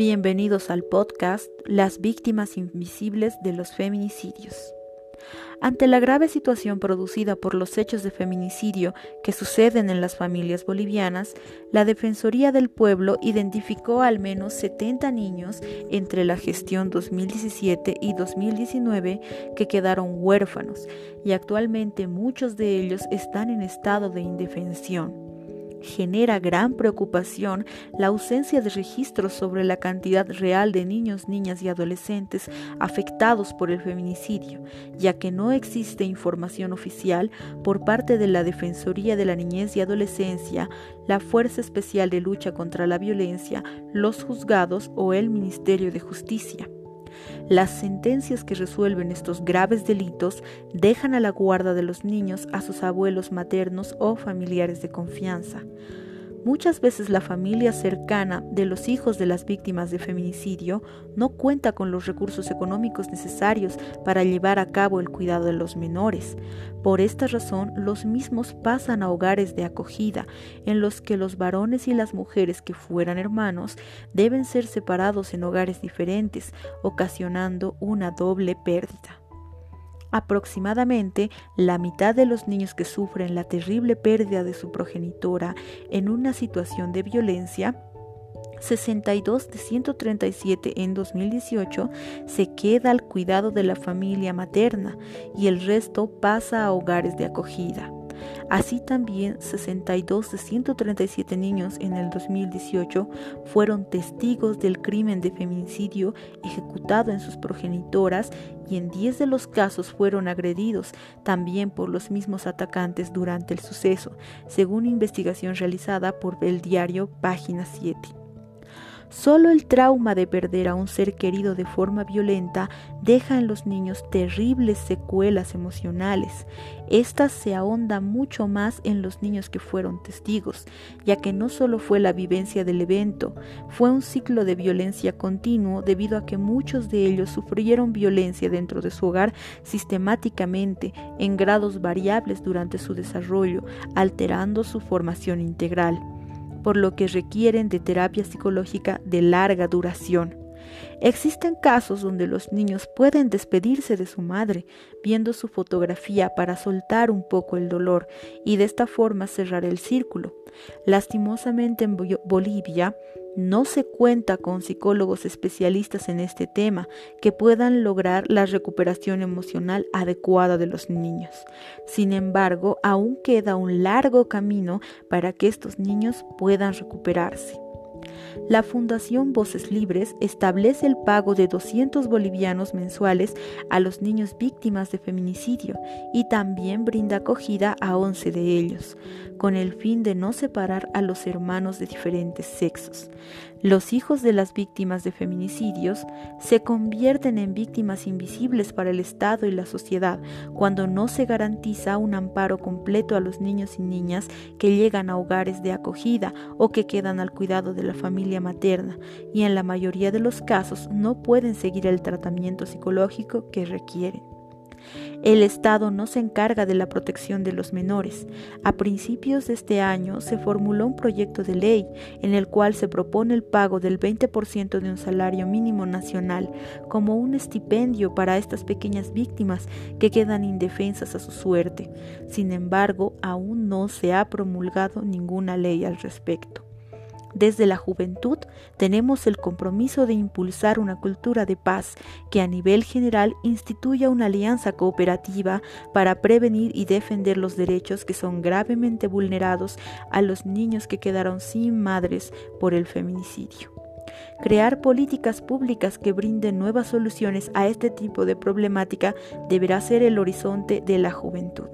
Bienvenidos al podcast Las víctimas invisibles de los feminicidios. Ante la grave situación producida por los hechos de feminicidio que suceden en las familias bolivianas, la Defensoría del Pueblo identificó al menos 70 niños entre la gestión 2017 y 2019 que quedaron huérfanos y actualmente muchos de ellos están en estado de indefensión genera gran preocupación la ausencia de registros sobre la cantidad real de niños, niñas y adolescentes afectados por el feminicidio, ya que no existe información oficial por parte de la Defensoría de la Niñez y Adolescencia, la Fuerza Especial de Lucha contra la Violencia, los juzgados o el Ministerio de Justicia. Las sentencias que resuelven estos graves delitos dejan a la guarda de los niños a sus abuelos maternos o familiares de confianza. Muchas veces la familia cercana de los hijos de las víctimas de feminicidio no cuenta con los recursos económicos necesarios para llevar a cabo el cuidado de los menores. Por esta razón, los mismos pasan a hogares de acogida, en los que los varones y las mujeres que fueran hermanos deben ser separados en hogares diferentes, ocasionando una doble pérdida. Aproximadamente la mitad de los niños que sufren la terrible pérdida de su progenitora en una situación de violencia 62 de 137 en 2018 se queda al cuidado de la familia materna y el resto pasa a hogares de acogida. Así también 62 de 137 niños en el 2018 fueron testigos del crimen de feminicidio ejecutado en sus progenitoras y en 10 de los casos fueron agredidos también por los mismos atacantes durante el suceso, según investigación realizada por el diario Página 7. Solo el trauma de perder a un ser querido de forma violenta deja en los niños terribles secuelas emocionales. Estas se ahondan mucho más en los niños que fueron testigos, ya que no solo fue la vivencia del evento, fue un ciclo de violencia continuo debido a que muchos de ellos sufrieron violencia dentro de su hogar sistemáticamente en grados variables durante su desarrollo, alterando su formación integral por lo que requieren de terapia psicológica de larga duración. Existen casos donde los niños pueden despedirse de su madre viendo su fotografía para soltar un poco el dolor y de esta forma cerrar el círculo. Lastimosamente en Bolivia no se cuenta con psicólogos especialistas en este tema que puedan lograr la recuperación emocional adecuada de los niños. Sin embargo, aún queda un largo camino para que estos niños puedan recuperarse. La Fundación Voces Libres establece el pago de 200 bolivianos mensuales a los niños víctimas de feminicidio y también brinda acogida a 11 de ellos, con el fin de no separar a los hermanos de diferentes sexos. Los hijos de las víctimas de feminicidios se convierten en víctimas invisibles para el Estado y la sociedad cuando no se garantiza un amparo completo a los niños y niñas que llegan a hogares de acogida o que quedan al cuidado de la familia materna y en la mayoría de los casos no pueden seguir el tratamiento psicológico que requieren. El Estado no se encarga de la protección de los menores. A principios de este año se formuló un proyecto de ley en el cual se propone el pago del 20% de un salario mínimo nacional como un estipendio para estas pequeñas víctimas que quedan indefensas a su suerte. Sin embargo, aún no se ha promulgado ninguna ley al respecto. Desde la juventud tenemos el compromiso de impulsar una cultura de paz que a nivel general instituya una alianza cooperativa para prevenir y defender los derechos que son gravemente vulnerados a los niños que quedaron sin madres por el feminicidio. Crear políticas públicas que brinden nuevas soluciones a este tipo de problemática deberá ser el horizonte de la juventud.